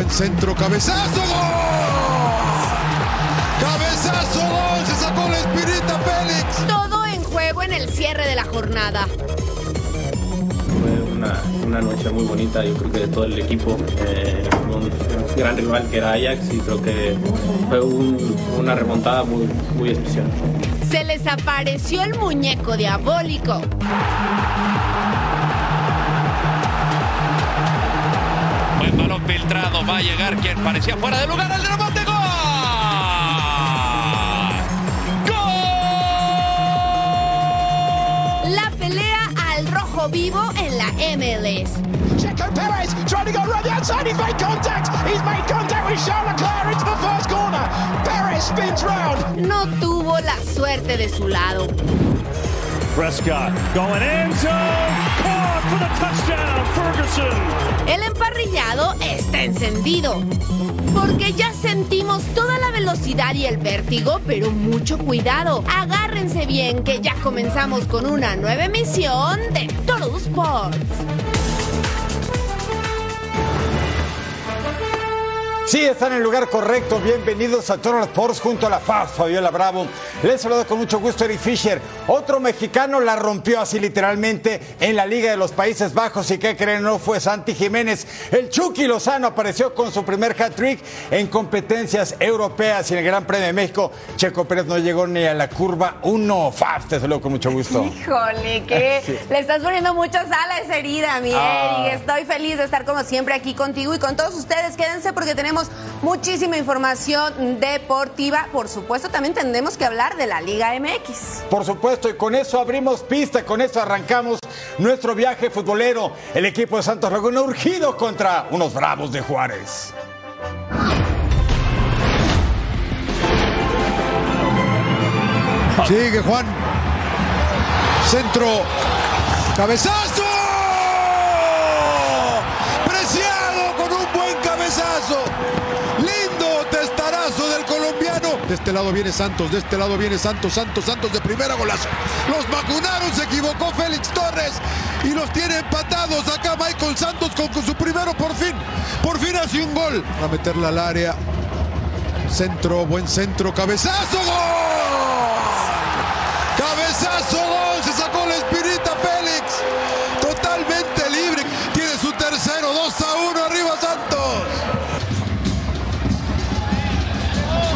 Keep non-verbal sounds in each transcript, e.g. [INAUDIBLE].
buen centro, cabezazo, gol. Cabezazo, gol, se sacó la espirita Félix. Todo en juego en el cierre de la jornada. Fue una, una noche muy bonita, yo creo que de todo el equipo, eh, un, un gran rival que era Ajax y creo que fue un- una remontada muy, muy especial. Se les apareció el muñeco diabólico. Buen balón filtrado. Va a llegar quien parecía fuera de lugar. El rebote. ¡Gol! La pelea al rojo vivo en la MLS. Checo Perez trying to go around the outside. He's made contact. He's made contact with Charles Leclerc into the first corner. Perez spins round. No tuvo la suerte de su lado. Prescott going zone. Caught for the touchdown, Ferguson. El emparrillado está encendido. Porque ya sentimos toda la velocidad y el vértigo, pero mucho cuidado. Agárrense bien que ya comenzamos con una nueva emisión de Total Sports. Sí, están en el lugar correcto. Bienvenidos a Total Sports junto a la Paz, Fabiola Bravo. Les saludo con mucho gusto Eric Fisher. Otro mexicano la rompió así literalmente en la Liga de los Países Bajos. ¿Y qué creen? No fue Santi Jiménez. El Chucky Lozano apareció con su primer hat-trick en competencias europeas y en el Gran Premio de México. Checo Pérez no llegó ni a la curva 1. Faf, te saludo con mucho gusto. Híjole, que [LAUGHS] le estás poniendo mucha sal a esa herida, mi Ah. Eric. Estoy feliz de estar como siempre aquí contigo y con todos ustedes. Quédense porque tenemos muchísima información deportiva. Por supuesto, también tendremos que hablar de la Liga MX. Por supuesto, y con eso abrimos pista, con eso arrancamos nuestro viaje futbolero. El equipo de Santos Laguna urgido contra unos bravos de Juárez. Sigue Juan. Centro. Cabezazo. Preciado con un buen Lindo testarazo del colombiano. De este lado viene Santos, de este lado viene Santos, Santos, Santos de primera golazo. Los vacunaron, se equivocó Félix Torres y los tiene empatados. Acá Michael Santos con, con su primero por fin. Por fin hace un gol. Va a meterla al área. Centro, buen centro, cabezazo, gol. Cabezazo, gol.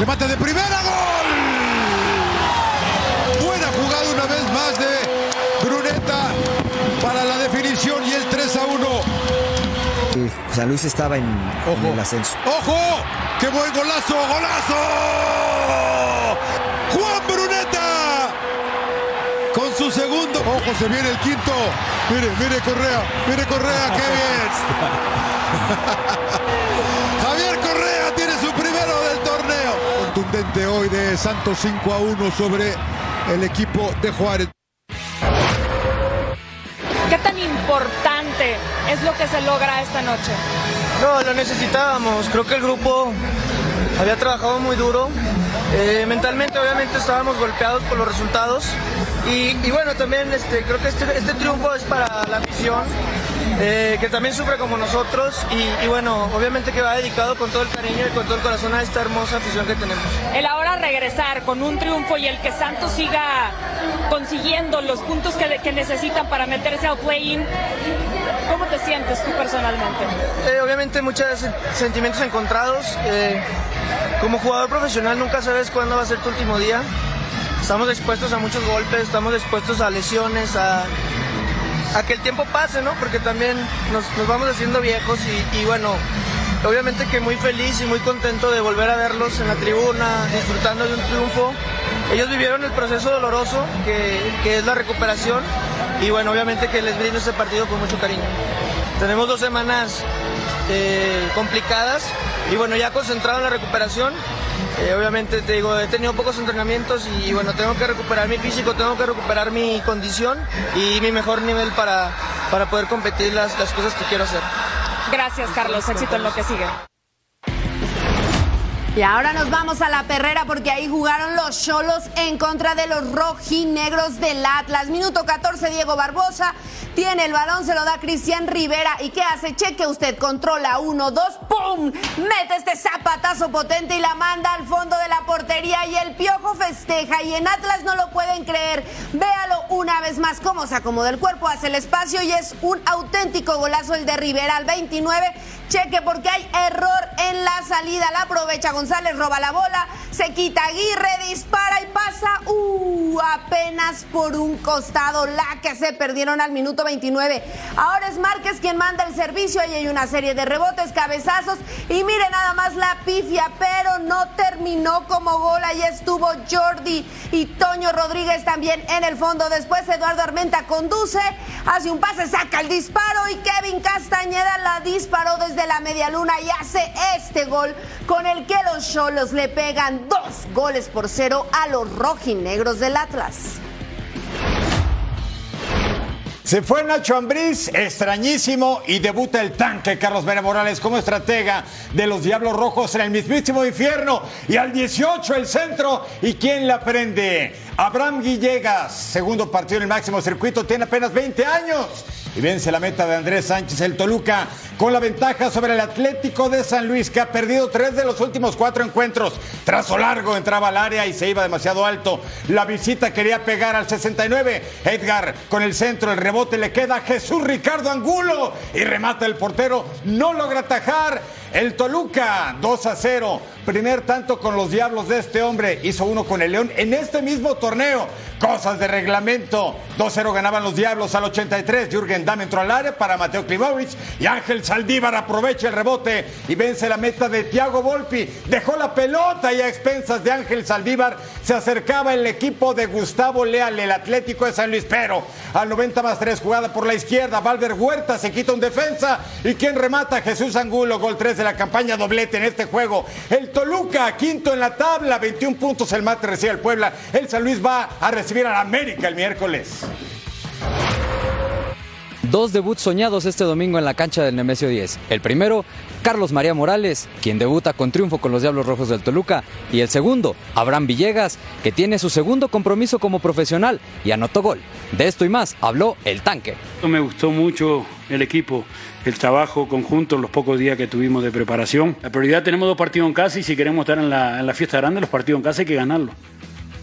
Remate de primera, gol. Buena jugada una vez más de Bruneta para la definición y el 3 a 1. San Luis estaba en, en el ascenso. ¡Ojo! ¡Qué buen golazo! ¡Golazo! ¡Juan Bruneta! Con su segundo. ¡Ojo! Se viene el quinto. Mire, mire Correa. Mire Correa. ¡Qué [LAUGHS] bien! Contundente hoy de Santos 5 a 1 sobre el equipo de Juárez. ¿Qué tan importante es lo que se logra esta noche? No, lo necesitábamos. Creo que el grupo había trabajado muy duro. Eh, mentalmente, obviamente, estábamos golpeados por los resultados. Y, y bueno, también este, creo que este, este triunfo es para la afición, eh, que también sufre como nosotros. Y, y bueno, obviamente que va dedicado con todo el cariño y con todo el corazón a esta hermosa afición que tenemos. El ahora regresar con un triunfo y el que Santos siga consiguiendo los puntos que, que necesitan para meterse al play-in, ¿cómo te sientes tú personalmente? Eh, obviamente muchos sentimientos encontrados. Eh, como jugador profesional nunca sabes cuándo va a ser tu último día. Estamos expuestos a muchos golpes, estamos expuestos a lesiones, a, a que el tiempo pase, ¿no? Porque también nos, nos vamos haciendo viejos y, y, bueno, obviamente que muy feliz y muy contento de volver a verlos en la tribuna, disfrutando de un triunfo. Ellos vivieron el proceso doloroso que, que es la recuperación y bueno, obviamente que les brindo este partido con mucho cariño. Tenemos dos semanas eh, complicadas y bueno, ya concentrado en la recuperación. Eh, obviamente te digo, he tenido pocos entrenamientos y bueno, tengo que recuperar mi físico, tengo que recuperar mi condición y mi mejor nivel para, para poder competir las, las cosas que quiero hacer. Gracias Carlos, éxito en lo que sigue. Y ahora nos vamos a la perrera porque ahí jugaron los Cholos en contra de los rojinegros del Atlas. Minuto 14, Diego Barbosa Tiene el balón, se lo da Cristian Rivera. ¿Y qué hace? Cheque usted, controla uno, dos, ¡pum! Mete este zapatazo potente y la manda al fondo de la portería y el piojo festeja. Y en Atlas no lo pueden creer. Véalo una vez más cómo se acomoda el cuerpo, hace el espacio y es un auténtico golazo el de Rivera al 29. Cheque porque hay error en la salida. La aprovecha González, roba la bola, se quita Aguirre, dispara y pasa. Uh, apenas por un costado. La que se perdieron al minuto 29. Ahora es Márquez quien manda el servicio. Ahí hay una serie de rebotes, cabezazos. Y mire nada más la pifia, pero no terminó como gol. Ahí estuvo Jordi y Toño Rodríguez también en el fondo. Después Eduardo Armenta conduce, hace un pase, saca el disparo y Kevin Castañeda la disparó desde la media luna y hace este gol con el que los Cholos le pegan dos goles por cero a los rojinegros del Atlas. Se fue Nacho Ambriz, extrañísimo, y debuta el tanque Carlos Vera Morales como estratega de los Diablos Rojos en el mismísimo infierno. Y al 18 el centro, ¿y quién la prende? Abraham Villegas, segundo partido en el máximo circuito, tiene apenas 20 años y vence la meta de Andrés Sánchez el Toluca con la ventaja sobre el Atlético de San Luis que ha perdido tres de los últimos cuatro encuentros. Trazo largo entraba al área y se iba demasiado alto. La visita quería pegar al 69. Edgar con el centro, el rebote le queda a Jesús Ricardo Angulo y remata el portero. No logra atajar. El Toluca 2 a 0. Primer tanto con los diablos de este hombre. Hizo uno con el León en este mismo torneo. Cosas de reglamento. 2-0 ganaban los diablos al 83. Jürgen Damm entró al área para Mateo Klimovic. Y Ángel Saldívar aprovecha el rebote y vence la meta de Thiago Volpi. Dejó la pelota y a expensas de Ángel Saldívar se acercaba el equipo de Gustavo Leal, el Atlético de San Luis. Pero al 90 más 3, jugada por la izquierda. Valver Huerta se quita un defensa. ¿Y quien remata? Jesús Angulo, gol 3 de la campaña doblete en este juego. El Toluca, quinto en la tabla, 21 puntos el mate recibe el Puebla. El San Luis va a recibir al América el miércoles. Dos debuts soñados este domingo en la cancha del Nemesio 10. El primero, Carlos María Morales, quien debuta con triunfo con los Diablos Rojos del Toluca. Y el segundo, Abraham Villegas, que tiene su segundo compromiso como profesional y anotó gol. De esto y más habló el tanque. Me gustó mucho el equipo, el trabajo conjunto, los pocos días que tuvimos de preparación. La prioridad tenemos dos partidos en casa y si queremos estar en la, fiesta grande, los partidos en casa hay que ganarlos.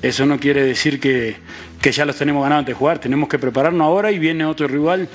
Eso no quiere decir que, que ya los tenemos ganados antes de jugar, tenemos que prepararnos ahora y viene otro rival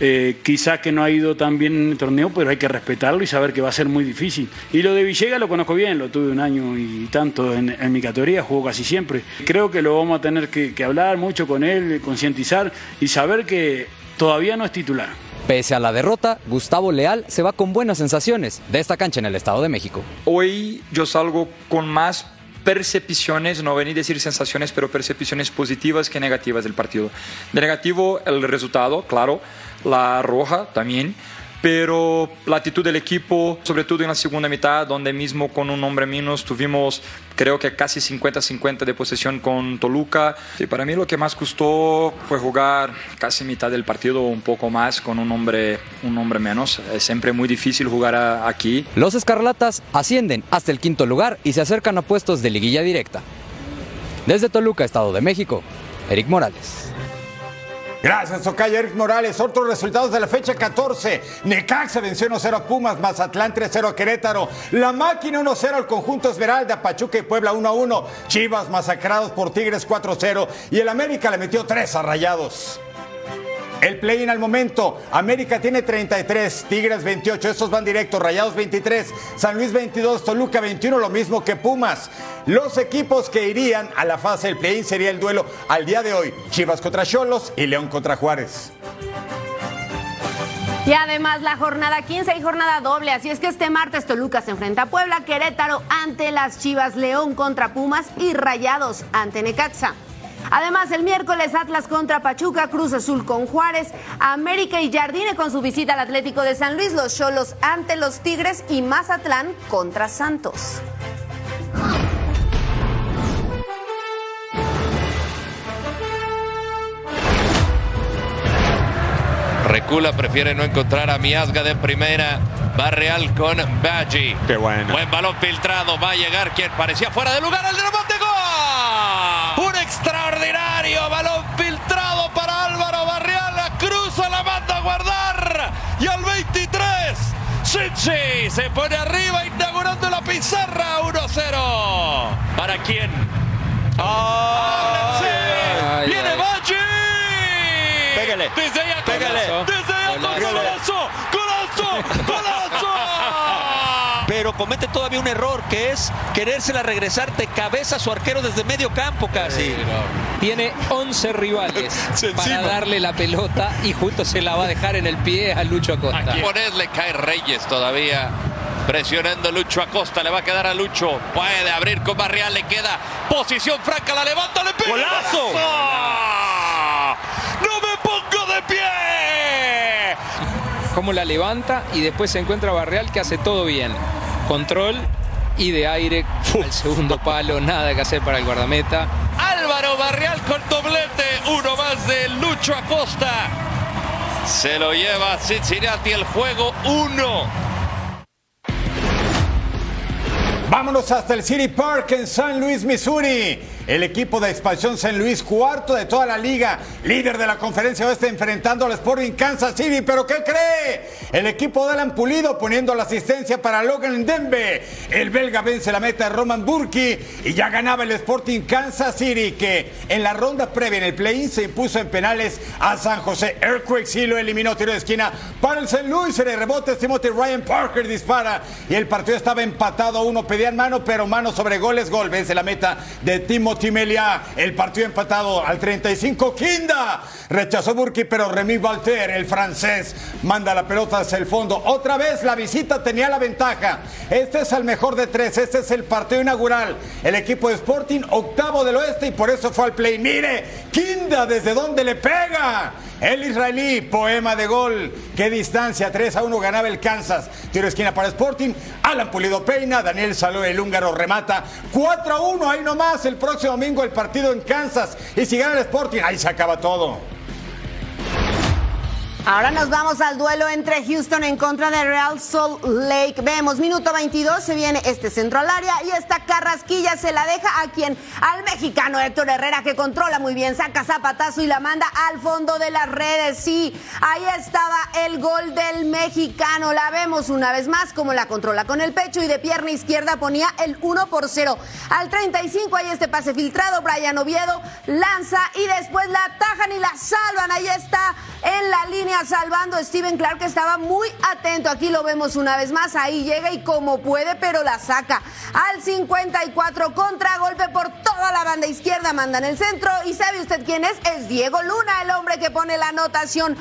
eh, quizás que no ha ido tan bien en el torneo, pero hay que respetarlo y saber que va a ser muy difícil. Y lo de Villegas lo conozco bien, lo tuve un año y tanto en, en mi categoría, jugó casi siempre. Creo que lo vamos a tener que, que hablar mucho con él, concientizar y saber que todavía no es titular. Pese a la derrota, Gustavo Leal se va con buenas sensaciones de esta cancha en el Estado de México. Hoy yo salgo con más percepciones, no venir a decir sensaciones, pero percepciones positivas que negativas del partido. De negativo el resultado, claro, la roja también, pero la actitud del equipo, sobre todo en la segunda mitad, donde mismo con un hombre menos tuvimos creo que casi 50-50 de posesión con Toluca. Y para mí lo que más costó fue jugar casi mitad del partido, un poco más con un hombre, un hombre menos. Es siempre muy difícil jugar aquí. Los Escarlatas ascienden hasta el quinto lugar y se acercan a puestos de liguilla directa. Desde Toluca, Estado de México, Eric Morales. Gracias, Tocayo Eric Morales. Otros resultados de la fecha 14. Necaxa venció 1-0 a Pumas, Mazatlán 3-0 a Querétaro. La máquina 1-0 al conjunto Esmeralda, Pachuca y Puebla 1-1. Chivas masacrados por Tigres 4-0. Y el América le metió 3 a Rayados. El play-in al momento. América tiene 33, Tigres 28, estos van directos, Rayados 23, San Luis 22, Toluca 21, lo mismo que Pumas. Los equipos que irían a la fase del play-in sería el duelo al día de hoy, Chivas contra Cholos y León contra Juárez. Y además la jornada 15 y jornada doble, así es que este martes Toluca se enfrenta a Puebla, Querétaro ante las Chivas, León contra Pumas y Rayados ante Necaxa. Además, el miércoles Atlas contra Pachuca, Cruz Azul con Juárez, América y Jardine con su visita al Atlético de San Luis, los Cholos ante los Tigres y Mazatlán contra Santos. Recula, prefiere no encontrar a Miasga de primera. Va Real con Baggi. Qué bueno. Buen balón filtrado. Va a llegar quien parecía fuera de lugar. El rebote gol. Un extraordinario balón filtrado para Álvaro Barriala. Cruza la banda a guardar. Y al 23, Sinchi se pone arriba inaugurando la pizarra. 1-0. ¿Para quién? ¡Ah! Oh, ¡Viene Maggi! ¡Pégale! ¡Desde allá! ¡Pégale! ¡Desde allá! ¡Golazo! ¡Golazo! ¡Golazo! Pero comete todavía un error que es querérsela regresar de cabeza a su arquero desde medio campo casi. Tiene 11 rivales [LAUGHS] para darle la pelota y justo se la va a dejar en el pie a Lucho Acosta. Aquí ponerle cae Reyes todavía. Presionando Lucho Acosta, le va a quedar a Lucho. Puede abrir con Barrial, le queda posición franca, la levanta, le pega. ¡Golazo! ¡No me pongo de pie! Cómo la levanta y después se encuentra Barreal que hace todo bien. Control y de aire al segundo palo, nada que hacer para el guardameta. Álvaro Barrial con doblete, uno más de Lucho Acosta. Se lo lleva Cincinnati el juego, uno. Vámonos hasta el City Park en San Luis, Missouri. El equipo de expansión San Luis, cuarto de toda la liga, líder de la conferencia oeste, enfrentando al Sporting Kansas City. ¿Pero qué cree? El equipo de Alan Pulido poniendo la asistencia para Logan Dembe. El belga vence la meta de Roman Burki y ya ganaba el Sporting Kansas City, que en la ronda previa en el play-in se impuso en penales a San José. Earthquake sí lo eliminó, tiro de esquina para el St. Louis. En el rebote, Timothy Ryan Parker dispara y el partido estaba empatado a uno. Pedían mano, pero mano sobre goles, gol. Vence la meta de Timothy Melia. El partido empatado al 35. Kinda rechazó Burki, pero Remy Walter, el francés, manda la pelota hacia el fondo. Otra vez la visita tenía la ventaja. Este es el mejor de tres. Este es el partido inaugural. El equipo de Sporting, octavo del oeste, y por eso fue al play. Mire, Kinda, desde dónde le pega. El israelí, poema de gol. Qué distancia, 3 a 1 ganaba el Kansas. Tiro esquina para Sporting. Alan Pulido peina. Daniel Saló, el húngaro, remata. 4 a 1, ahí nomás. El próximo domingo el partido en Kansas. Y si gana el Sporting, ahí se acaba todo. Ahora nos vamos al duelo entre Houston en contra de Real Salt Lake. Vemos, minuto 22, se viene este centro al área y esta carrasquilla se la deja a quien, al mexicano Héctor Herrera que controla muy bien, saca zapatazo y la manda al fondo de las redes. Sí, ahí estaba el gol del mexicano. La vemos una vez más como la controla con el pecho y de pierna izquierda ponía el 1 por 0. Al 35 hay este pase filtrado, Brian Oviedo lanza y después la atajan y la salvan. Ahí está en la línea salvando a Steven Clark que estaba muy atento. Aquí lo vemos una vez más. Ahí llega y como puede, pero la saca. Al 54, contragolpe por toda la banda izquierda, manda en el centro. ¿Y sabe usted quién es? Es Diego Luna, el hombre que pone la anotación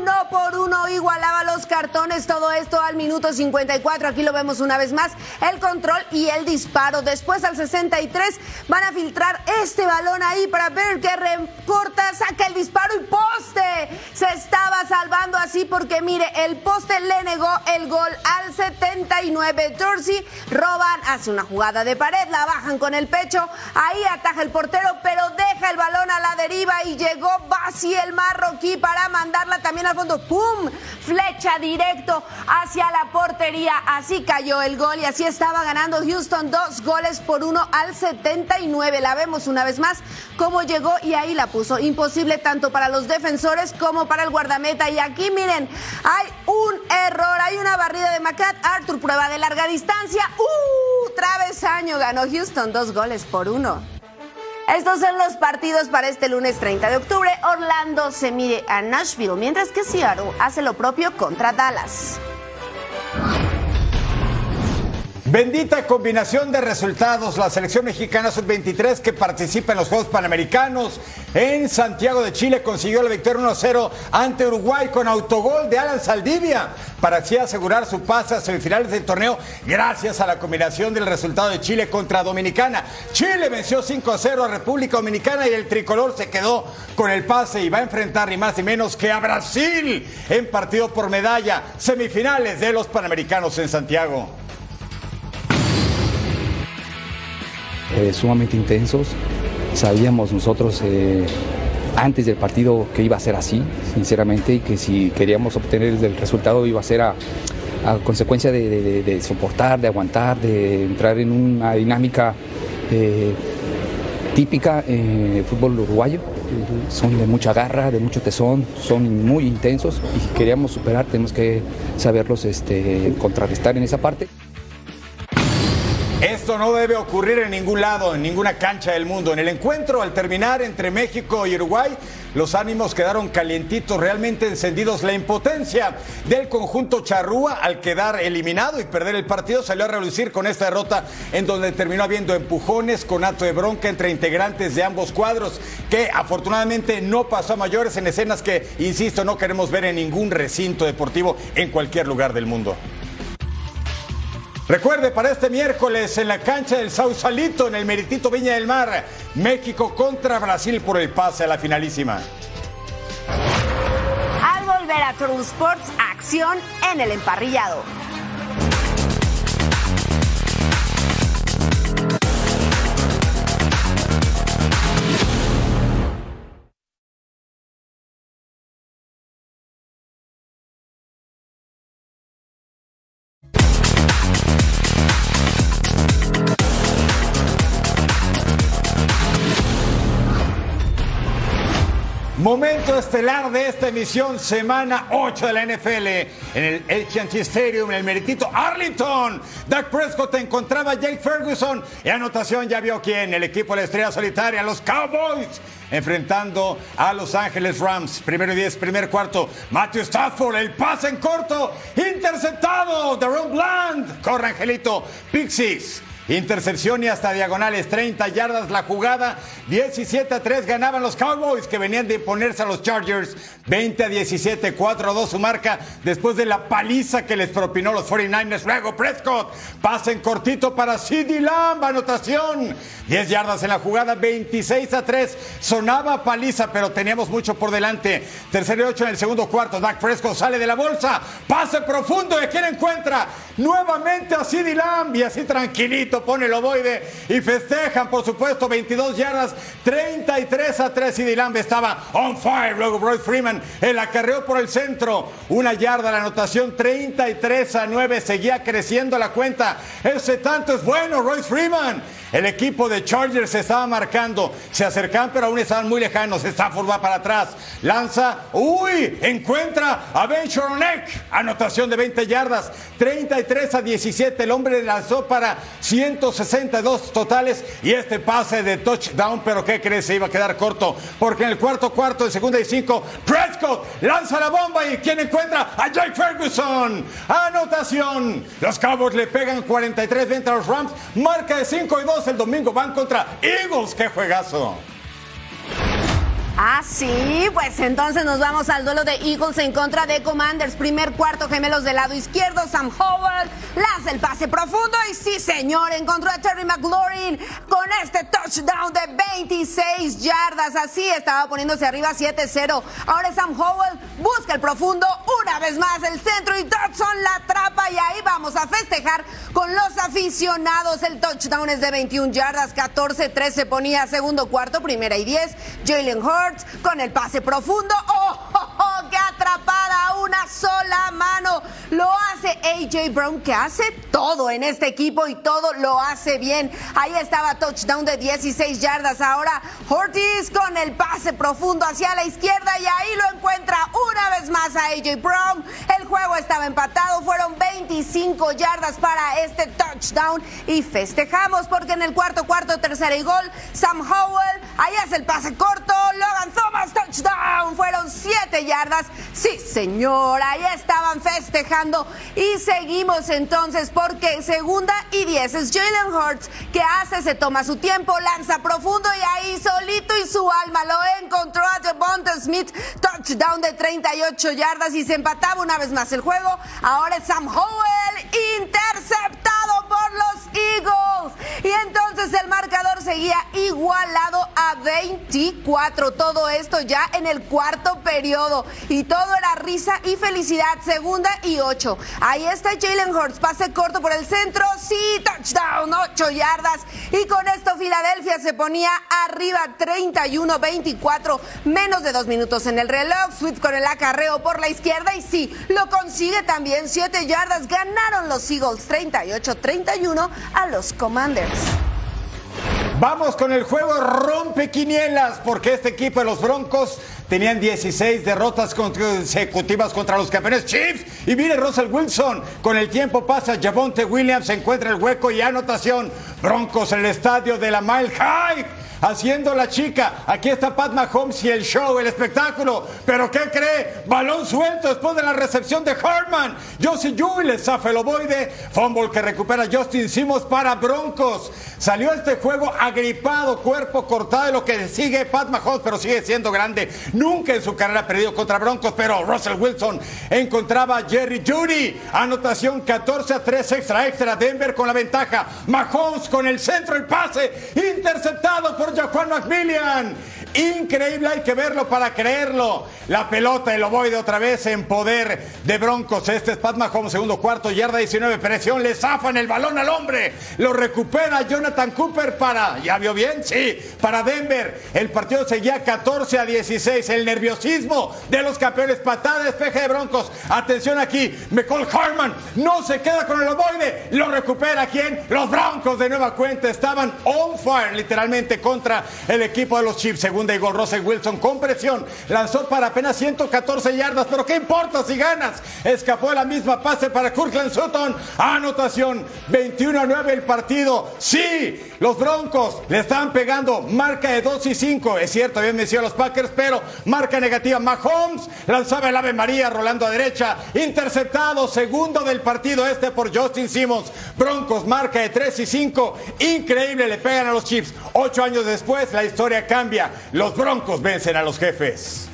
uno por uno. Igualaba los cartones. Todo esto al minuto 54. Aquí lo vemos una vez más. El control y el disparo. Después al 63 van a filtrar este balón ahí para ver que recorta, saca el disparo y poste. Se estaba salvando así porque mire, el poste le negó el gol al 79. Dorsey roban, hace una jugada de pared, la bajan con el pecho, ahí ataja el portero, pero deja el balón a la deriva y llegó Basi el marroquí para mandarla también al fondo. ¡Pum! Flecha directo hacia la portería. Así cayó el gol y así estaba ganando Houston dos goles por uno al 79. La vemos una vez más cómo llegó y ahí la puso. Imposible tanto para los defensores como para el guardameta. Y aquí miren, hay un error, hay una barrida de Macat. Arthur prueba de larga distancia. ¡Uh! Travesaño ganó Houston dos goles por uno. Estos son los partidos para este lunes 30 de octubre. Orlando se mide a Nashville, mientras que Seattle hace lo propio contra Dallas. Bendita combinación de resultados. La selección mexicana sub-23 que participa en los Juegos Panamericanos en Santiago de Chile consiguió la victoria 1-0 ante Uruguay con autogol de Alan Saldivia para así asegurar su pase a semifinales del torneo gracias a la combinación del resultado de Chile contra Dominicana. Chile venció 5-0 a República Dominicana y el tricolor se quedó con el pase y va a enfrentar ni más ni menos que a Brasil en partido por medalla semifinales de los Panamericanos en Santiago. Eh, sumamente intensos. Sabíamos nosotros eh, antes del partido que iba a ser así, sinceramente, y que si queríamos obtener el resultado iba a ser a, a consecuencia de, de- de- de soportar, de aguantar, de entrar en una dinámica eh, típica eh, fútbol uruguayo. Son de mucha garra, de mucho tesón, son muy intensos y si queríamos superar tenemos que saberlos este, contrarrestar en esa parte. No debe ocurrir en ningún lado, en ninguna cancha del mundo. En el encuentro, al terminar entre México y Uruguay, los ánimos quedaron calientitos, realmente encendidos. La impotencia del conjunto charrúa al quedar eliminado y perder el partido salió a relucir con esta derrota en donde terminó habiendo empujones con acto de bronca entre integrantes de ambos cuadros, que afortunadamente no pasó a mayores en escenas que, insisto, no queremos ver en ningún recinto deportivo en cualquier lugar del mundo. Recuerde, para este miércoles en la cancha del Sausalito, en el Meritito Viña del Mar, México contra Brasil por el pase a la finalísima. Al volver a True Sports, acción en el emparrillado. Momento estelar de esta emisión, semana 8 de la NFL, en el AT&T Stadium, en el meritito Arlington. Dak Prescott encontraba a Jake Ferguson. Y anotación ya vio quién, el equipo de la estrella solitaria, los Cowboys, enfrentando a Los Ángeles Rams. Primero y diez, primer cuarto. Matthew Stafford, el pase en corto, interceptado. Daron Bland, corre Angelito, Pixies. Intercepción y hasta diagonales, 30 yardas la jugada, 17 a 3 ganaban los Cowboys que venían de imponerse a los Chargers, 20 a 17, 4 a 2 su marca después de la paliza que les propinó los 49ers. Luego Prescott, pase en cortito para CD Lamb, anotación, 10 yardas en la jugada, 26 a 3, sonaba paliza pero teníamos mucho por delante. Tercero y 8 en el segundo cuarto, Dak Prescott sale de la bolsa, pase profundo, ¿y quién encuentra? Nuevamente a CD Lamb y así tranquilito pone el ovoide y festejan, por supuesto, 22 yardas, 33 a 3 y Dylan estaba on fire. Luego Roy Freeman el acarreó por el centro, una yarda la anotación, 33 a 9, seguía creciendo la cuenta. Ese tanto es bueno, Roy Freeman. El equipo de Chargers se estaba marcando, se acercan pero aún estaban muy lejanos. Stafford va para atrás, lanza, uy, encuentra a Ben anotación de 20 yardas, 33 a 17. El hombre lanzó para 162 totales y este pase de touchdown, pero ¿qué crees? Se iba a quedar corto porque en el cuarto cuarto de segunda y cinco, Prescott lanza la bomba y ¿quién encuentra? A Jake Ferguson, anotación. Los Cowboys le pegan 43-20 a los Rams, marca de 5 y 2 el domingo van contra Eagles. ¡Qué juegazo! Ah, sí, pues entonces nos vamos al duelo de Eagles en contra de Commanders. Primer cuarto, gemelos del lado izquierdo. Sam Howard lanza el pase profundo y sí, señor, encontró a Terry McLaurin con este touchdown de 26 yardas. Así estaba poniéndose arriba 7-0. Ahora Sam Howell busca el profundo una vez más el centro y Dodson la atrapa y ahí vamos a festejar con los aficionados. El touchdown es de 21 yardas, 14-3 se ponía segundo cuarto, primera y 10. Jalen Hurts con el pase profundo. ¡Oh, oh, oh! ¡Qué atrapada! Una sola mano. Lo hace AJ Brown, que hace todo en este equipo y todo lo hace bien. Ahí estaba touchdown de 16 yardas. Ahora Ortiz con el pase profundo hacia la izquierda y ahí lo encuentra una vez más a AJ Brown. El juego estaba empatado. Fueron 25 yardas para este touchdown y festejamos porque en el cuarto, cuarto, tercera y gol, Sam Howell ahí hace el pase corto. Logan Thomas, touchdown. Fueron 7 yardas. Sí, señor, ahí estaban festejando y seguimos entonces porque segunda y 10 es Jalen Hurts que hace, se toma su tiempo, lanza profundo y ahí solito y su alma lo encontró a Devonta Smith, touchdown de 38 yardas y se empataba una vez más el juego. Ahora es Sam Howell interceptado los Eagles y entonces el marcador seguía igualado a 24. Todo esto ya en el cuarto periodo y todo era risa y felicidad. Segunda y 8. Ahí está Jalen Hurts, pase corto por el centro, sí, touchdown, 8 yardas. Y con esto Filadelfia se ponía arriba 31-24, menos de dos minutos en el reloj. Swift con el acarreo por la izquierda y sí, lo consigue también 7 yardas. Ganaron los Eagles 38-31 a los Commanders. Vamos con el juego rompe quinielas, porque este equipo de los Broncos tenían 16 derrotas consecutivas contra los campeones Chiefs. Y mire Russell Wilson, con el tiempo pasa, Javonte Williams encuentra el hueco y anotación. Broncos en el estadio de la Mile High haciendo la chica. Aquí está Pat Mahomes y el show, el espectáculo. Pero ¿qué cree? Balón suelto después de la recepción de Hartman. Josie Jewell le zafa el ovoide. Fumble que recupera Justin Simmons para Broncos. Salió este juego agripado, cuerpo cortado de lo que sigue Pat Mahomes, pero sigue siendo grande. Nunca en su carrera ha perdido contra Broncos, pero Russell Wilson encontraba a Jerry Judy. Anotación 14 a 3 extra extra. Denver con la ventaja. Mahomes con el centro, el pase interceptado por Georgia, Quinnock Increíble, hay que verlo para creerlo. La pelota, el ovoide otra vez en poder de Broncos. Este es Pat Mahomes, segundo cuarto, yarda 19, presión, le zafan el balón al hombre. Lo recupera Jonathan Cooper para, ¿ya vio bien? Sí, para Denver. El partido seguía 14 a 16. El nerviosismo de los campeones, patada despeje de Broncos. Atención aquí, McCall Harman no se queda con el ovoide. Lo recupera quién? Los Broncos de nueva cuenta estaban on fire literalmente contra el equipo de los Chiefs. Segunda y gol, Russell Wilson con presión. Lanzó para apenas 114 yardas, pero ¿qué importa si ganas? Escapó de la misma pase para Kirkland Sutton. Anotación, 21 a 9 el partido. Sí, los Broncos le están pegando marca de 2 y 5. Es cierto, habían vencido los Packers, pero marca negativa. Mahomes lanzaba el Ave María rolando a derecha. Interceptado, segundo del partido este por Justin Simmons. Broncos marca de 3 y 5. Increíble, le pegan a los Chiefs. Ocho años después, la historia cambia. Los Broncos vencen a los jefes.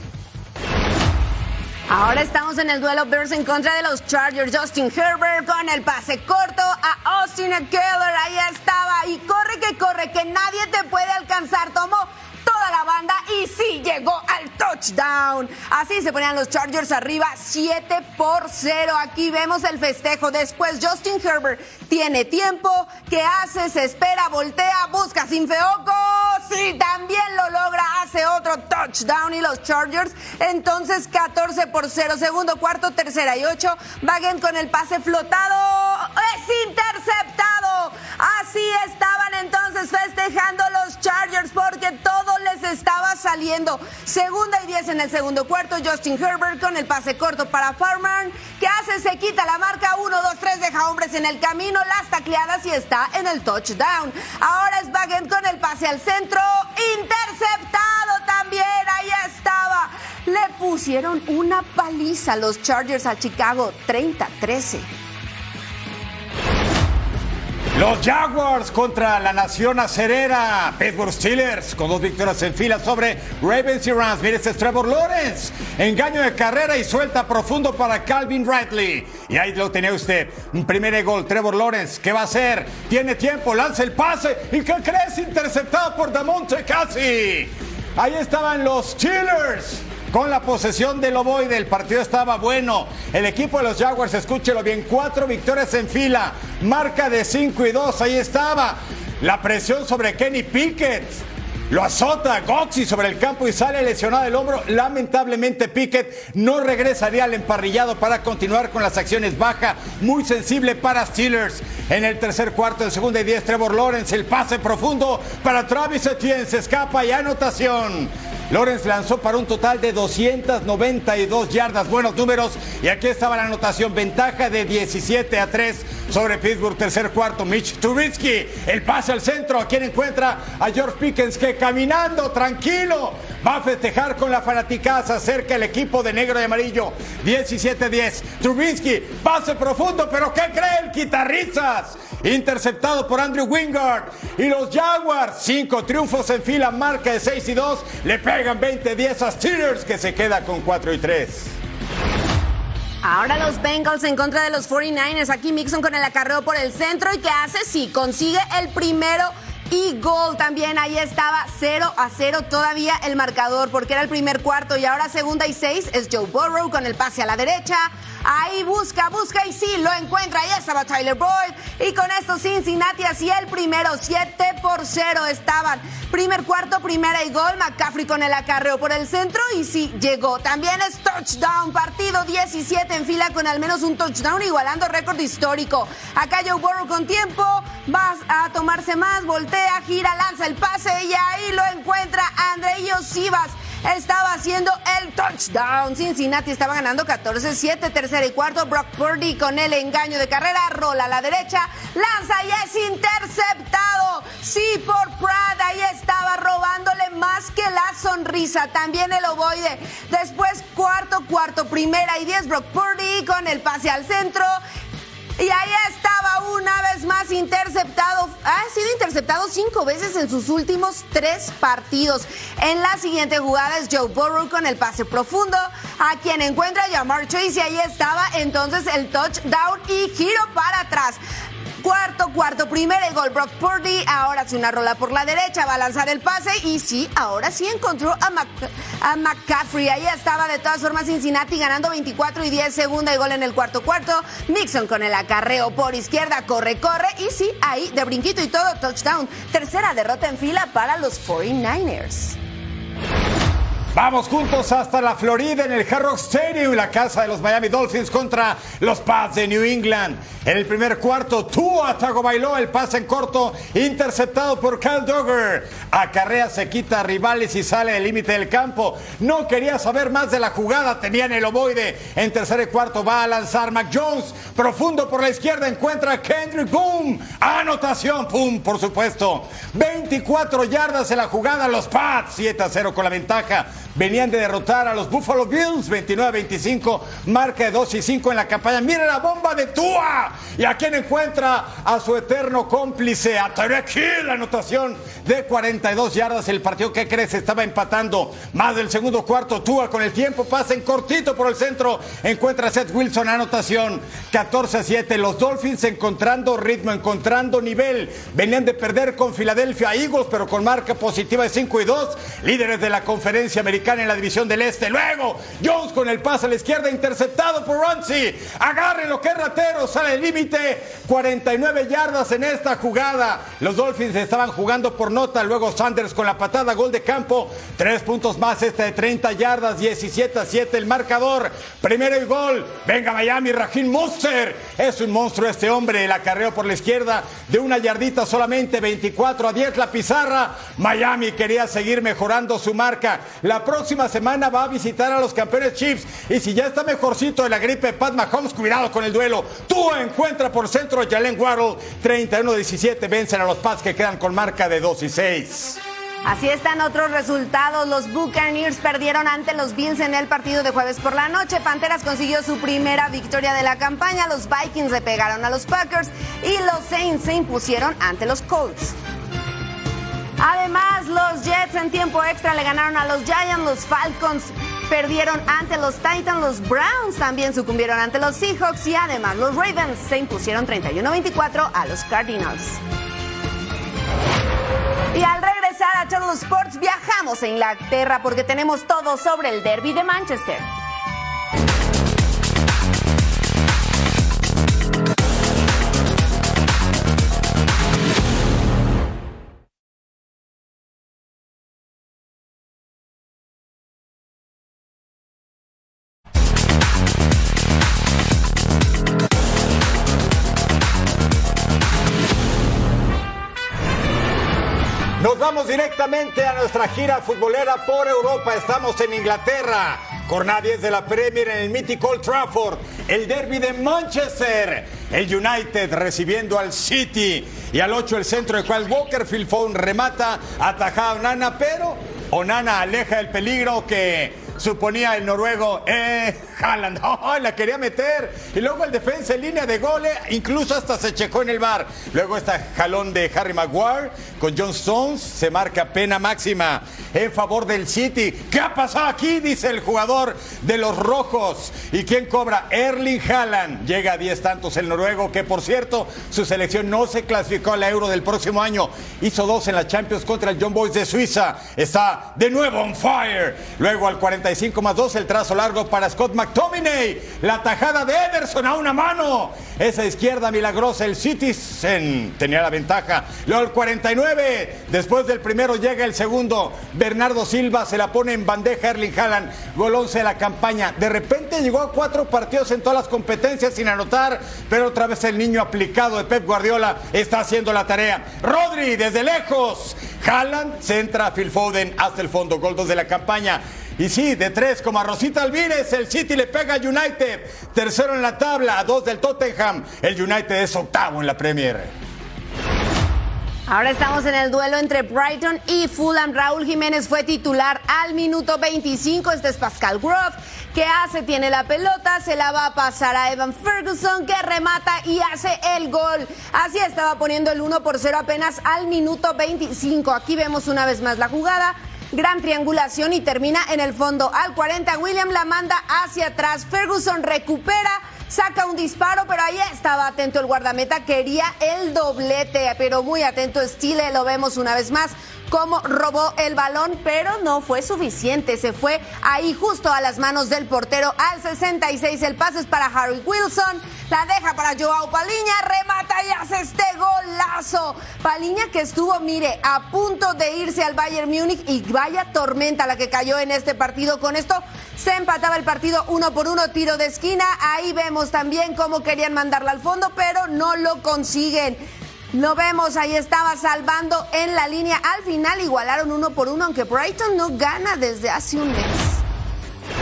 Ahora estamos en el duelo Bears en contra de los Chargers. Justin Herbert con el pase corto a Austin Keller. Ahí estaba. Y corre que corre, que nadie te puede alcanzar. Tomó toda la banda y sí llegó al touchdown. Así se ponían los Chargers arriba 7 por 0. Aquí vemos el festejo. Después Justin Herbert tiene tiempo. ¿Qué hace? Se espera, voltea, busca sin feoco. Sí, también lo logra. Hace otro touchdown y los Chargers. Entonces 14 por 0. Segundo, cuarto, tercera y 8. Wagen con el pase flotado. Es interceptado. Así estaban entonces festejando los Chargers porque todo les estaba saliendo. Segunda y 10 en el segundo cuarto. Justin Herbert con el pase corto para Farman. ¿Qué hace? Se quita la marca 1, 2, 3. Deja hombres en el camino. Las tacleadas y está en el touchdown. Ahora es Wagen con el pase al centro. Interceptado también. Ahí estaba. Le pusieron una paliza los Chargers a Chicago. 30-13. Los Jaguars contra la nación acerera. Pittsburgh Steelers con dos victorias en fila sobre Ravens y Rams. Mire, este es Trevor Lawrence. Engaño de carrera y suelta profundo para Calvin Ridley. Y ahí lo tenía usted. Un primer gol. Trevor Lawrence. ¿Qué va a hacer? Tiene tiempo. Lanza el pase. ¿Y qué crees? Interceptado por Damonte Casi. Ahí estaban los Steelers con la posesión del ovoide. El partido estaba bueno. El equipo de los Jaguars, escúchelo bien, cuatro victorias en fila. Marca de 5 y 2. Ahí estaba. La presión sobre Kenny Pickett. Lo azota Goxi sobre el campo y sale lesionado el hombro. Lamentablemente Pickett no regresaría al emparrillado para continuar con las acciones baja. Muy sensible para Steelers. En el tercer cuarto, en segunda y diez, Trevor Lawrence, el pase profundo para Travis Etienne. Se escapa y anotación. Lawrence lanzó para un total de 292 yardas, buenos números. Y aquí estaba la anotación, ventaja de 17 a 3 sobre Pittsburgh, tercer cuarto. Mitch Trubisky, el pase al centro. ¿A quien encuentra? A George Pickens que caminando tranquilo va a festejar con la fanaticada. Cerca el equipo de negro y amarillo. 17-10. Trubisky, pase profundo, pero ¿qué cree el? Interceptado por Andrew Wingard. Y los Jaguars, cinco triunfos en fila, marca de 6 y 2. Le pegan 20-10 a Steelers que se queda con 4 y 3. Ahora los Bengals en contra de los 49ers. Aquí Mixon con el acarreo por el centro. ¿Y qué hace? Sí, consigue el primero y gol también. Ahí estaba 0 a 0 todavía el marcador porque era el primer cuarto y ahora segunda y seis es Joe Burrow con el pase a la derecha. Ahí busca, busca y sí, lo encuentra. Ahí estaba Tyler Boyd. Y con esto Cincinnati hacía el primero. 7 por 0 estaban. Primer cuarto, primera y gol. McCaffrey con el acarreo por el centro. Y sí, llegó. También es touchdown. Partido 17 en fila con al menos un touchdown igualando récord histórico. Acá Joe Burrow con tiempo. Va a tomarse más. Voltea gira, lanza el pase y ahí lo encuentra Andrei Sivas estaba haciendo el touchdown. Cincinnati estaba ganando 14-7, tercera y cuarto. Brock Purdy con el engaño de carrera, rola a la derecha, lanza y es interceptado. Sí, por Pratt, ahí estaba robándole más que la sonrisa. También el ovoide. Después, cuarto, cuarto, primera y diez. Brock Purdy con el pase al centro. Y ahí estaba una vez más interceptado. Ha sido interceptado cinco veces en sus últimos tres partidos. En la siguiente jugada es Joe Burrow con el pase profundo, a quien encuentra Jamar Chase y ahí estaba entonces el touchdown y giro para atrás. Cuarto, cuarto, primer el gol Brock Purdy. Ahora hace una rola por la derecha, va a lanzar el pase y sí, ahora sí encontró a, a McCaffrey. Ahí estaba de todas formas Cincinnati ganando 24 y 10, segunda y gol en el cuarto cuarto. Mixon con el acarreo por izquierda, corre, corre y sí, ahí de brinquito y todo, touchdown. Tercera derrota en fila para los 49ers. Vamos juntos hasta la Florida en el Hard Rock Stadium, la casa de los Miami Dolphins contra los Pats de New England. En el primer cuarto, Tua bailó el pase en corto, interceptado por Cal Dogger. Acarrea, se quita a rivales y sale del límite del campo. No quería saber más de la jugada, tenía en el ovoide. En tercer y cuarto va a lanzar Mac Jones, profundo por la izquierda, encuentra a Kendrick, ¡pum! Anotación, ¡pum! Por supuesto. 24 yardas en la jugada, los Pats, 7 a 0 con la ventaja. Venían de derrotar a los Buffalo Bills 29-25, marca de 2 y 5 en la campaña. Mira la bomba de Tua. Y a quien encuentra a su eterno cómplice, a Tarek Hill, anotación de 42 yardas. El partido que crece estaba empatando más del segundo cuarto. Tua con el tiempo pasa en cortito por el centro. Encuentra a Seth Wilson, anotación 14 a 7. Los Dolphins encontrando ritmo, encontrando nivel. Venían de perder con Philadelphia Eagles, pero con marca positiva de 5 y 2. Líderes de la conferencia americana en la división del este. Luego, Jones con el pase a la izquierda, interceptado por Ronzi. Agarren lo que es ratero, sale el límite. 49 yardas en esta jugada. Los Dolphins estaban jugando por nota. Luego Sanders con la patada, gol de campo. Tres puntos más, este de 30 yardas, 17 a 7 el marcador. Primero y gol. Venga Miami, Rajin Monster. Es un monstruo este hombre. El acarreo por la izquierda de una yardita solamente, 24 a 10 la pizarra. Miami quería seguir mejorando su marca. La próxima semana va a visitar a los campeones Chiefs. Y si ya está mejorcito de la gripe, Pat Mahomes, cuidado con el duelo. Tú encuentra por centro Jalen Waddle. 31-17 vencen a los Pats que quedan con marca de 2 y 6. Así están otros resultados. Los Buccaneers perdieron ante los Bills en el partido de jueves por la noche. Panteras consiguió su primera victoria de la campaña. Los Vikings le pegaron a los Packers y los Saints se impusieron ante los Colts. Además, los Jets en tiempo extra le ganaron a los Giants, los Falcons perdieron ante los Titans, los Browns también sucumbieron ante los Seahawks y además los Ravens se impusieron 31-24 a los Cardinals. Y al regresar a Total Sports viajamos a Inglaterra porque tenemos todo sobre el derby de Manchester. Directamente a nuestra gira futbolera por Europa. Estamos en Inglaterra. Jornada 10 de la Premier en el mítico Trafford. El derby de Manchester. El United recibiendo al City. Y al 8 el centro de cual Walker Phone remata. Atajada a Onana, pero Onana aleja el peligro que suponía el noruego eh, Haaland. [LAUGHS] Oh, la quería meter. Y luego el defensa en línea de goles, incluso hasta se checó en el bar. Luego está jalón de Harry Maguire con John Stones. Se marca pena máxima en favor del City. ¿Qué ha pasado aquí? Dice el jugador de los rojos. ¿Y quién cobra? Erling Haaland. Llega a 10 tantos el noruego, que por cierto, su selección no se clasificó a la Euro del próximo año. Hizo dos en la Champions contra el John Boys de Suiza. Está de nuevo on fire. Luego al 40 45 más 2, el trazo largo para Scott McTominay. La tajada de Ederson a una mano. Esa izquierda milagrosa, el Citizen tenía la ventaja. Luego el 49, después del primero llega el segundo. Bernardo Silva se la pone en bandeja Erling Haaland, gol 11 de la campaña. De repente llegó a cuatro partidos en todas las competencias sin anotar, pero otra vez el niño aplicado de Pep Guardiola está haciendo la tarea. Rodri desde lejos. Haaland centra a Phil Foden hasta el fondo, gol 2 de la campaña. Y sí, de tres, como a Rosita Alvírez, el City le pega a United. Tercero en la tabla, a dos del Tottenham. El United es octavo en la Premier. Ahora estamos en el duelo entre Brighton y Fulham. Raúl Jiménez fue titular al minuto 25. Este es Pascal Groff. ¿Qué hace? Tiene la pelota, se la va a pasar a Evan Ferguson que remata y hace el gol. Así estaba poniendo el 1 por 0 apenas al minuto 25. Aquí vemos una vez más la jugada. Gran triangulación y termina en el fondo. Al 40 William la manda hacia atrás. Ferguson recupera saca un disparo, pero ahí estaba atento el guardameta, quería el doblete, pero muy atento Stile, lo vemos una vez más cómo robó el balón, pero no fue suficiente. Se fue ahí justo a las manos del portero al 66. El pase es para Harry Wilson. La deja para Joao Paliña. Remata y hace este golazo. Paliña que estuvo, mire, a punto de irse al Bayern Múnich y vaya tormenta la que cayó en este partido. Con esto se empataba el partido uno por uno, tiro de esquina. Ahí vemos también cómo querían mandarla al fondo, pero no lo consiguen. Lo vemos, ahí estaba salvando en la línea. Al final igualaron uno por uno, aunque Brighton no gana desde hace un mes.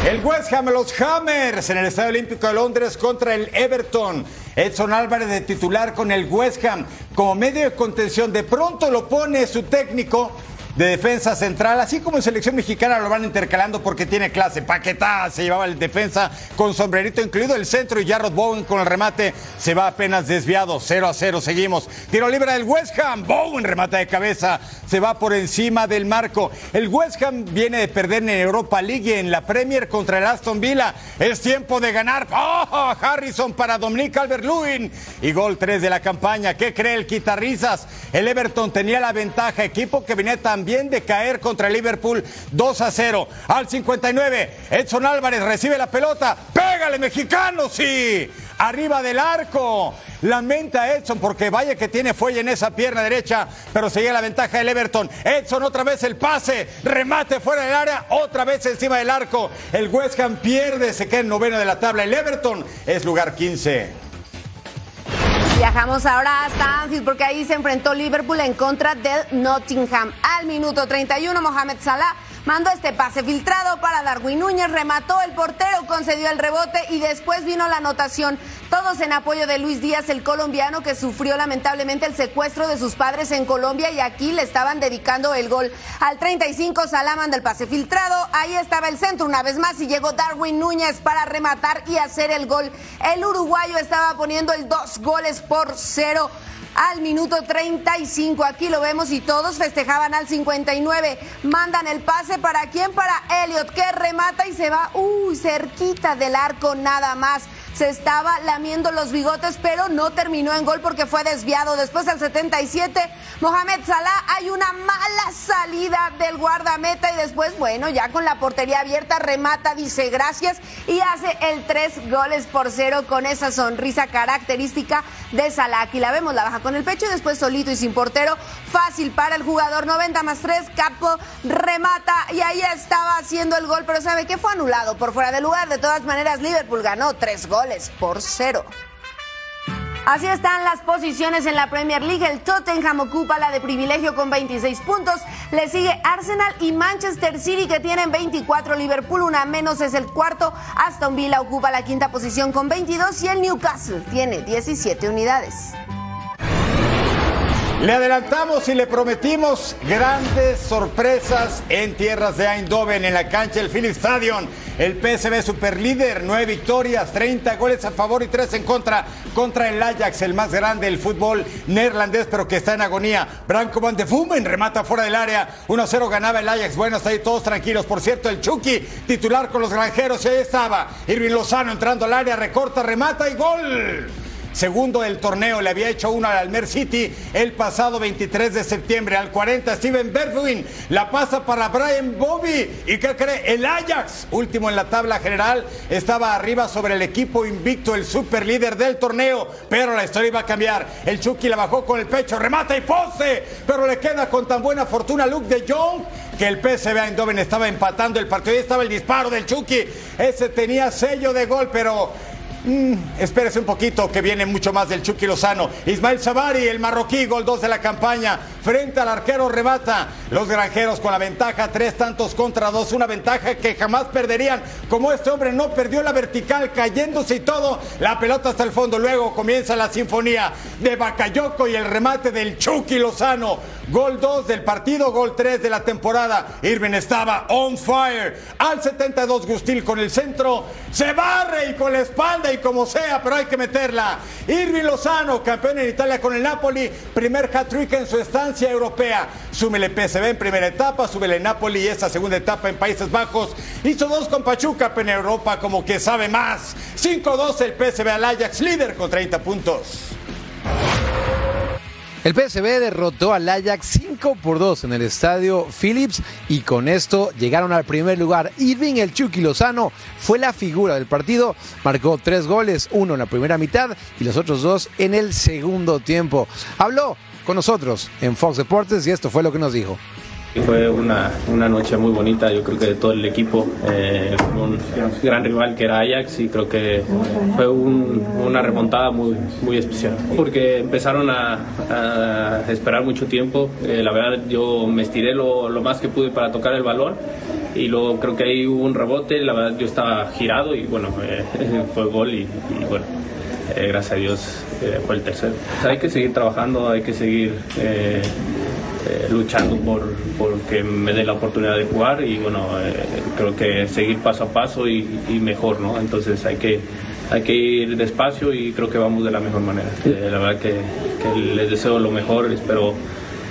El West Ham, los Hammers en el Estadio Olímpico de Londres contra el Everton. Edson Álvarez de titular con el West Ham como medio de contención. De pronto lo pone su técnico de defensa central, así como en selección mexicana lo van intercalando porque tiene clase. Paquetá se llevaba el defensa con sombrerito incluido el centro y Jarrod Bowen con el remate se va apenas desviado. 0 a 0, seguimos. Tiro libre del West Ham. Bowen remata de cabeza, se va por encima del marco. El West Ham viene de perder en Europa League y en la Premier contra el Aston Villa. Es tiempo de ganar. ¡Oh! Harrison para Dominic Albert-Lewin y gol 3 de la campaña. ¿Qué cree el quitarrizas? El Everton tenía la ventaja, equipo que venía tan también de caer contra Liverpool 2 a 0. Al 59, Edson Álvarez recibe la pelota. ¡Pégale, mexicano! Sí. Arriba del arco. Lamenta Edson porque vaya que tiene fuelle en esa pierna derecha, pero seguía la ventaja del Everton. Edson otra vez el pase, remate fuera del área, otra vez encima del arco. El West Ham pierde, se queda en noveno de la tabla. El Everton es lugar 15. Viajamos ahora hasta Anfield porque ahí se enfrentó Liverpool en contra del Nottingham. Al minuto 31, Mohamed Salah mandó este pase filtrado para Darwin Núñez, remató el portero, concedió el rebote y después vino la anotación. Todos en apoyo de Luis Díaz, el colombiano que sufrió lamentablemente el secuestro de sus padres en Colombia y aquí le estaban dedicando el gol. Al 35, Salah manda el pase filtrado, ahí estaba el centro una vez más y llegó Darwin Núñez para rematar y hacer el gol. El uruguayo estaba poniendo el dos goles por cero al minuto 35. Aquí lo vemos y todos festejaban al 59. Mandan el pase para quién? Para Elliot, que remata y se va, uy, cerquita del arco nada más se estaba lamiendo los bigotes, pero no terminó en gol porque fue desviado. Después del 77, Mohamed Salah, hay una mala salida del guardameta y después, bueno, ya con la portería abierta, remata, dice gracias y hace el tres goles por cero con esa sonrisa característica de Salah. La vemos, la baja con el pecho y después solito y sin portero. Fácil para el jugador, 90 más 3, Capo remata y ahí estaba haciendo el gol, pero ¿sabe qué? Fue anulado por fuera de lugar. De todas maneras, Liverpool ganó tres goles por cero. Así están las posiciones en la Premier League. El Tottenham ocupa la de privilegio con 26 puntos. Le sigue Arsenal y Manchester City que tienen 24. Liverpool una menos es el cuarto. Aston Villa ocupa la quinta posición con 22 y el Newcastle tiene 17 unidades. Le adelantamos y le prometimos grandes sorpresas en tierras de Eindhoven, en la cancha del Philips Stadium. El PSV superlíder, nueve victorias, 30 goles a favor y tres en contra contra el Ajax, el más grande del fútbol neerlandés, pero que está en agonía. Branco Van de Fumen remata fuera del área, 1-0 ganaba el Ajax. Bueno, está ahí todos tranquilos. Por cierto, el Chucky, titular con los granjeros, y ahí estaba. Irving Lozano entrando al área, recorta, remata y gol. Segundo del torneo. Le había hecho uno al Almer City el pasado 23 de septiembre. Al 40, Steven Bergwijn la pasa para Brian Bobby. ¿Y qué cree? El Ajax, último en la tabla general, estaba arriba sobre el equipo invicto, el super líder del torneo. Pero la historia iba a cambiar. El Chucky la bajó con el pecho, remata y pose. Pero le queda con tan buena fortuna Luke de Jong que el PSV Eindhoven estaba empatando el partido. Ahí estaba el disparo del Chucky. Ese tenía sello de gol, pero Mm, espérese un poquito que viene mucho más del Chucky Lozano. Ismael Savari, el marroquí, gol 2 de la campaña. Frente al arquero remata. Los granjeros con la ventaja, tres tantos contra dos. Una ventaja que jamás perderían. Como este hombre no perdió la vertical, cayéndose y todo. La pelota hasta el fondo. Luego comienza la sinfonía de Bakayoko y el remate del Chucky Lozano. Gol 2 del partido, gol 3 de la temporada. Irving estaba on fire. Al 72 Gustil con el centro. Se barre y con la espalda como sea, pero hay que meterla. Irving Lozano, campeón en Italia con el Napoli, primer hat-trick en su estancia europea. Súmele PSV en primera etapa, súmele Napoli y esta segunda etapa en Países Bajos. Hizo dos con Pachuca, pero en Europa como que sabe más. 5-2 el PSV al Ajax, líder con 30 puntos. El PSV derrotó al Ajax 5 por 2 en el estadio Philips y con esto llegaron al primer lugar. Irving el Chucky Lozano fue la figura del partido, marcó tres goles, uno en la primera mitad y los otros dos en el segundo tiempo. Habló con nosotros en Fox Deportes y esto fue lo que nos dijo. Fue una, una, noche muy bonita, yo creo que de todo el equipo, eh, un gran rival que era Ajax y creo que fue un, una remontada muy, muy especial, porque empezaron a, esperar mucho tiempo, eh, la verdad yo me estiré lo, lo, más que pude para tocar el balón y luego creo que ahí hubo un rebote, la verdad yo estaba girado y bueno, eh, [LAUGHS] fue gol y, y bueno. gracias a Dios fue el tercero. Hay que seguir trabajando, hay que seguir eh, luchando por, por, que me dé la oportunidad de jugar y bueno, eh, creo que seguir paso a paso y, y, mejor, ¿no? Entonces hay que, hay que ir despacio y creo que vamos de la mejor manera. Eh, la verdad que, que, les deseo lo mejor, espero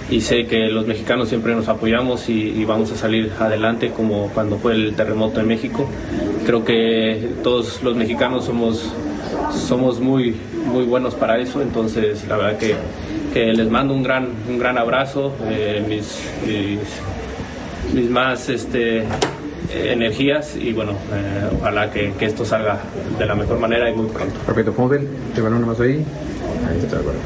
y sé que los mexicanos siempre nos apoyamos y, y, vamos a salir adelante como cuando fue el terremoto en México. Creo que todos los mexicanos somos, somos muy, muy buenos para eso, entonces la verdad que que les mando un gran, un gran abrazo, eh, mis, mis, mis, más este, energías y bueno, eh, ojalá que, que, esto salga de la mejor manera y muy pronto. Perfecto, ¿cómo ven? ¿Te balón más ahí? Ahí está, bueno.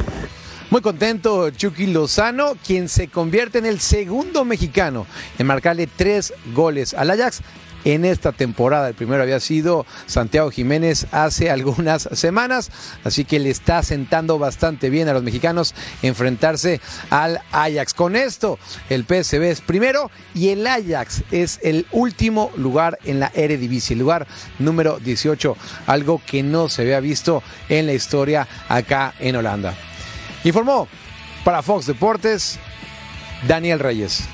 Muy contento Chucky Lozano, quien se convierte en el segundo mexicano en marcarle tres goles al Ajax en esta temporada. El primero había sido Santiago Jiménez hace [LAUGHS] algunas semanas, así que le está sentando bastante bien a los mexicanos enfrentarse al Ajax. Con esto, el PSV es primero y el Ajax es el último lugar en la Eredivisie, lugar número 18, algo que no se había visto en la historia acá en Holanda. Informó para Fox Deportes Daniel Reyes.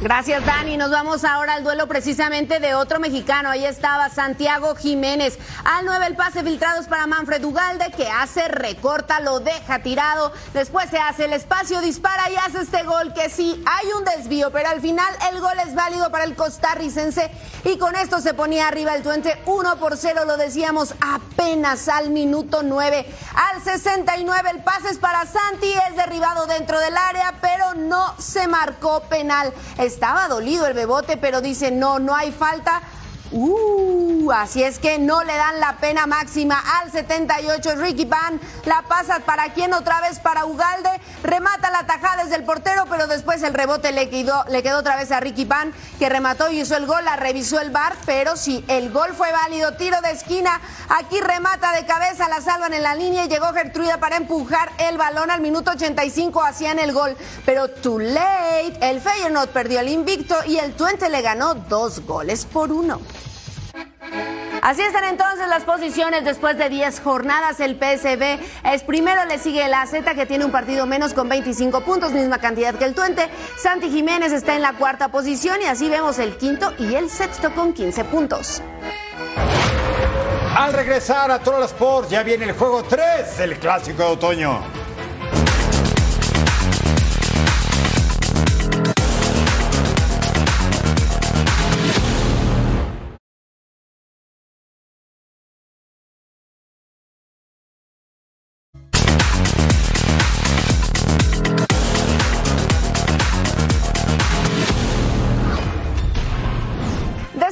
Gracias, Dani. Nos vamos ahora al duelo precisamente de otro mexicano. Ahí estaba Santiago Jiménez. Al 9 el pase filtrados para Manfred Ugalde, que hace, recorta, lo deja tirado. Después se hace el espacio, dispara y hace este gol que sí, hay un desvío, pero al final el gol es válido para el costarricense. Y con esto se ponía arriba el Tuente 1 por 0, lo decíamos apenas al minuto 9. Al 69 el pase es para Santi, es derribado dentro del área, pero no se marcó penal. Estaba dolido el bebote, pero dice, no, no hay falta. Uh, así es que no le dan la pena máxima al 78 Ricky Pan. La pasa para quien otra vez para Ugalde. Remata la tajada desde el portero, pero después el rebote le quedó, le quedó otra vez a Ricky Pan, que remató y hizo el gol. La revisó el bar, pero sí, el gol fue válido. Tiro de esquina. Aquí remata de cabeza, la salvan en la línea y llegó Gertruida para empujar el balón al minuto 85. Hacían el gol, pero too late. El Feyenoord perdió el invicto y el Twente le ganó dos goles por uno. Así están entonces las posiciones después de 10 jornadas. El PSV es primero, le sigue el AZ que tiene un partido menos con 25 puntos, misma cantidad que el Tuente. Santi Jiménez está en la cuarta posición y así vemos el quinto y el sexto con 15 puntos. Al regresar a Troll Sport ya viene el juego 3 del clásico de otoño.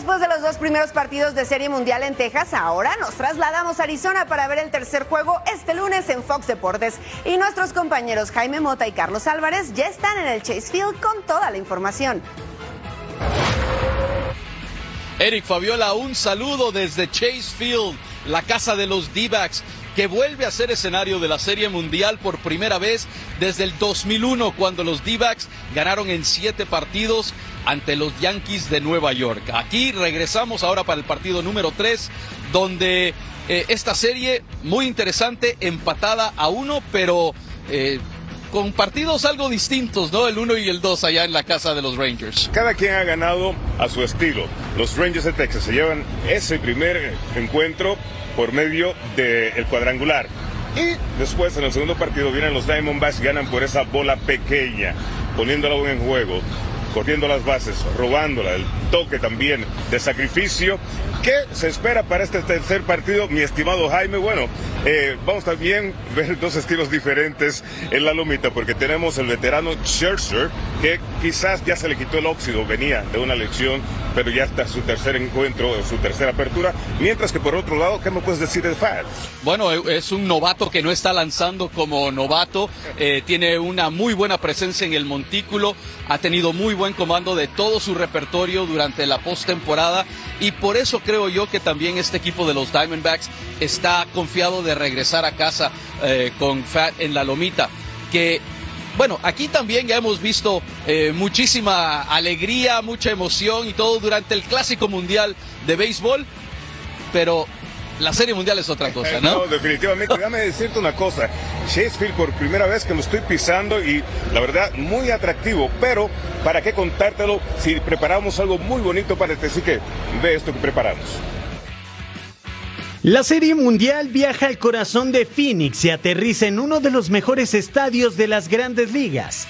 Después de los dos primeros partidos de Serie Mundial en Texas, ahora nos trasladamos a Arizona para ver el tercer juego este lunes en Fox Deportes. Y nuestros compañeros Jaime Mota y Carlos Álvarez ya están en el Chase Field con toda la información. Eric Fabiola, un saludo desde Chase Field, la casa de los D-backs que vuelve a ser escenario de la Serie Mundial por primera vez desde el 2001, cuando los D-backs ganaron en siete partidos ante los Yankees de Nueva York. Aquí regresamos ahora para el partido número 3, donde eh, esta serie muy interesante, empatada a uno, pero eh, con partidos algo distintos, ¿no? El 1 y el 2 allá en la casa de los Rangers. Cada quien ha ganado a su estilo. Los Rangers de Texas se llevan ese primer encuentro por medio del cuadrangular. Y después en el segundo partido vienen los Diamondbacks ganan por esa bola pequeña, poniéndola en juego, corriendo las bases, robándola, toque también de sacrificio. ¿Qué se espera para este tercer partido, mi estimado Jaime? Bueno, eh, vamos también a ver dos estilos diferentes en la lomita, porque tenemos el veterano Scherzer, que quizás ya se le quitó el óxido, venía de una lección, pero ya está su tercer encuentro, su tercera apertura. Mientras que por otro lado, ¿qué me puedes decir de Fad? Bueno, es un novato que no está lanzando como novato, eh, tiene una muy buena presencia en el montículo, ha tenido muy buen comando de todo su repertorio durante la postemporada y por eso creo yo que también este equipo de los Diamondbacks está confiado de regresar a casa eh, con Fat en la lomita. Que bueno, aquí también ya hemos visto eh, muchísima alegría, mucha emoción y todo durante el Clásico Mundial de Béisbol, pero la Serie Mundial es otra cosa, ¿no? [LAUGHS] No, definitivamente. Déjame decirte una cosa. Shakespeare por primera vez que lo estoy pisando y la verdad muy atractivo, pero ¿para qué contártelo si preparamos algo muy bonito para ti? Así que ve esto que preparamos. La Serie Mundial viaja al corazón de Phoenix y aterriza en uno de los mejores estadios de las grandes ligas.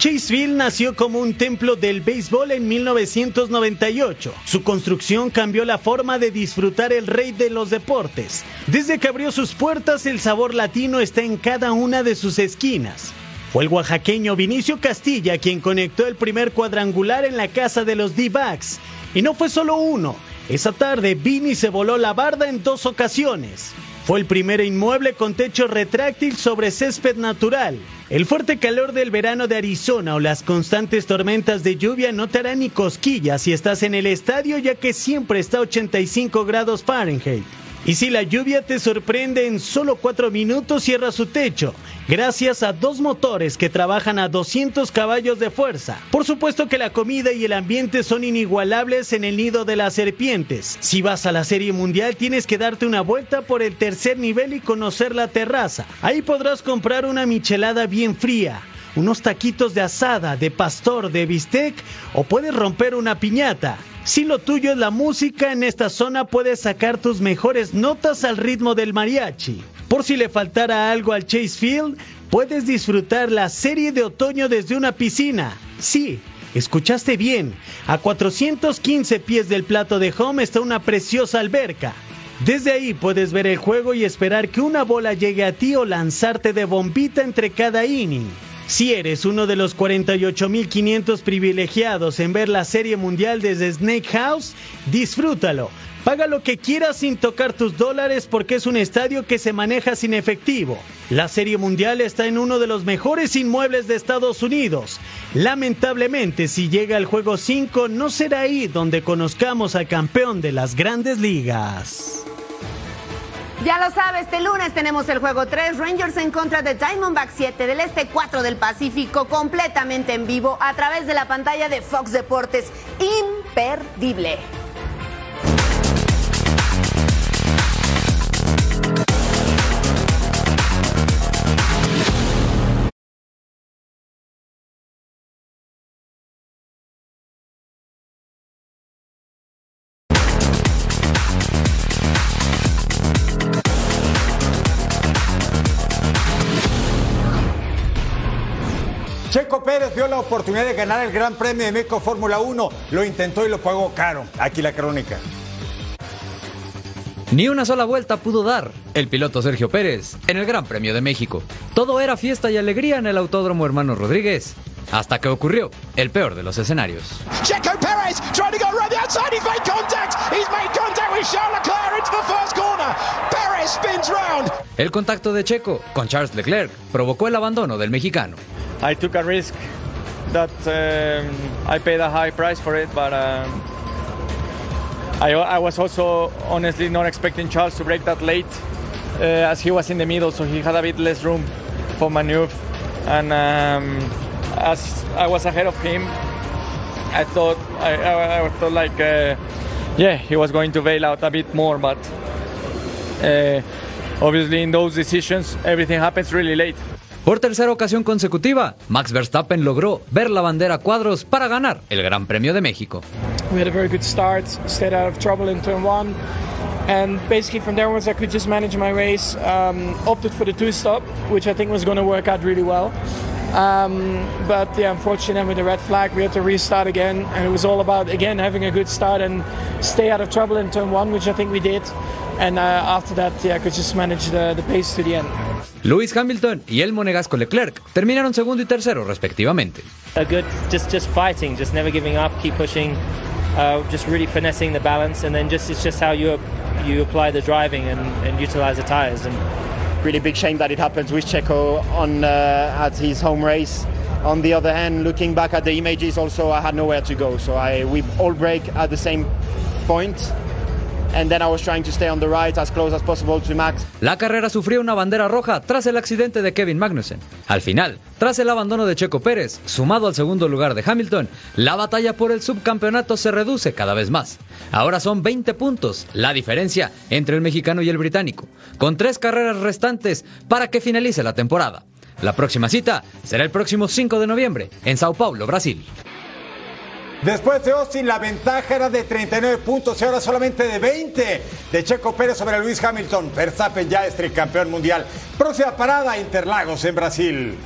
Chaseville nació como un templo del béisbol en 1998. Su construcción cambió la forma de disfrutar el rey de los deportes. Desde que abrió sus puertas, el sabor latino está en cada una de sus esquinas. Fue el oaxaqueño Vinicio Castilla quien conectó el primer cuadrangular en la casa de los D-Backs. Y no fue solo uno. Esa tarde, Vini se voló la barda en dos ocasiones. Fue el primer inmueble con techo retráctil sobre césped natural. El fuerte calor del verano de Arizona o las constantes tormentas de lluvia no te harán ni cosquillas si estás en el estadio ya que siempre está a 85 grados Fahrenheit. Y si la lluvia te sorprende en solo 4 minutos cierra su techo, gracias a dos motores que trabajan a 200 caballos de fuerza. Por supuesto que la comida y el ambiente son inigualables en el nido de las serpientes. Si vas a la Serie Mundial tienes que darte una vuelta por el tercer nivel y conocer la terraza. Ahí podrás comprar una michelada bien fría unos taquitos de asada, de pastor, de bistec o puedes romper una piñata. Si lo tuyo es la música, en esta zona puedes sacar tus mejores notas al ritmo del mariachi. Por si le faltara algo al Chase Field, puedes disfrutar la serie de otoño desde una piscina. Sí, escuchaste bien. A 415 pies del plato de home está una preciosa alberca. Desde ahí puedes ver el juego y esperar que una bola llegue a ti o lanzarte de bombita entre cada inning. Si eres uno de los 48.500 privilegiados en ver la Serie Mundial desde Snake House, disfrútalo. Paga lo que quieras sin tocar tus dólares porque es un estadio que se maneja sin efectivo. La Serie Mundial está en uno de los mejores inmuebles de Estados Unidos. Lamentablemente, si llega el juego 5, no será ahí donde conozcamos al campeón de las grandes ligas. Ya lo sabes, este lunes tenemos el juego 3, Rangers en contra de Diamondback 7 del Este 4 del Pacífico, completamente en vivo a través de la pantalla de Fox Deportes. Imperdible. Checo Pérez vio la oportunidad de ganar el Gran Premio de México Fórmula 1. Lo intentó y lo pagó caro. Aquí la crónica. Ni una sola vuelta pudo dar el piloto Sergio Pérez en el Gran Premio de México. Todo era fiesta y alegría en el Autódromo Hermano Rodríguez, hasta que ocurrió el peor de los escenarios. Checo made contact, he's made contact with Charles Leclerc into the first corner. Spins round. El contacto de Checo con Charles Leclerc provocó el abandono del mexicano. I took a risk that um, I paid a high price for it, but um, I, I was also honestly not expecting Charles to break that late, uh, as he was in the middle, so he had a bit less room for maneuver. And um, as I was ahead of him, I thought I, I, I thought like uh, yeah he was going to bail out a bit more, but uh, obviously in those decisions everything happens really late. Por tercera ocasión consecutiva, Max Verstappen logró ver la bandera a cuadros para ganar el Gran Premio de México. We had a very good start, stayed out of trouble in turn one, and basically from there onwards I could just manage my race. Um, opted for the two stop, which I think was going to work out really well. Um, but yeah, unfortunately, with the red flag, we had to restart again, and it was all about again having a good start and stay out of trouble in turn one, which I think we did. And uh, after that, yeah, I could just manage the, the pace to the end. Lewis Hamilton y el monegasco Leclerc terminaron segundo y tercero respectivamente. A good, just just fighting, just never giving up, keep pushing, uh, just really finessing the balance, and then just it's just how you you apply the driving and, and utilize the tires. And really big shame that it happens with Checo on uh, at his home race. On the other hand, looking back at the images, also I had nowhere to go, so I we all break at the same point. La carrera sufrió una bandera roja tras el accidente de Kevin Magnussen. Al final, tras el abandono de Checo Pérez, sumado al segundo lugar de Hamilton, la batalla por el subcampeonato se reduce cada vez más. Ahora son 20 puntos la diferencia entre el mexicano y el británico, con tres carreras restantes para que finalice la temporada. La próxima cita será el próximo 5 de noviembre en Sao Paulo, Brasil. Después de Austin, la ventaja era de 39 puntos y ahora solamente de 20 de Checo Pérez sobre Luis Hamilton. Verstappen ya es tricampeón mundial. Próxima parada, Interlagos en Brasil.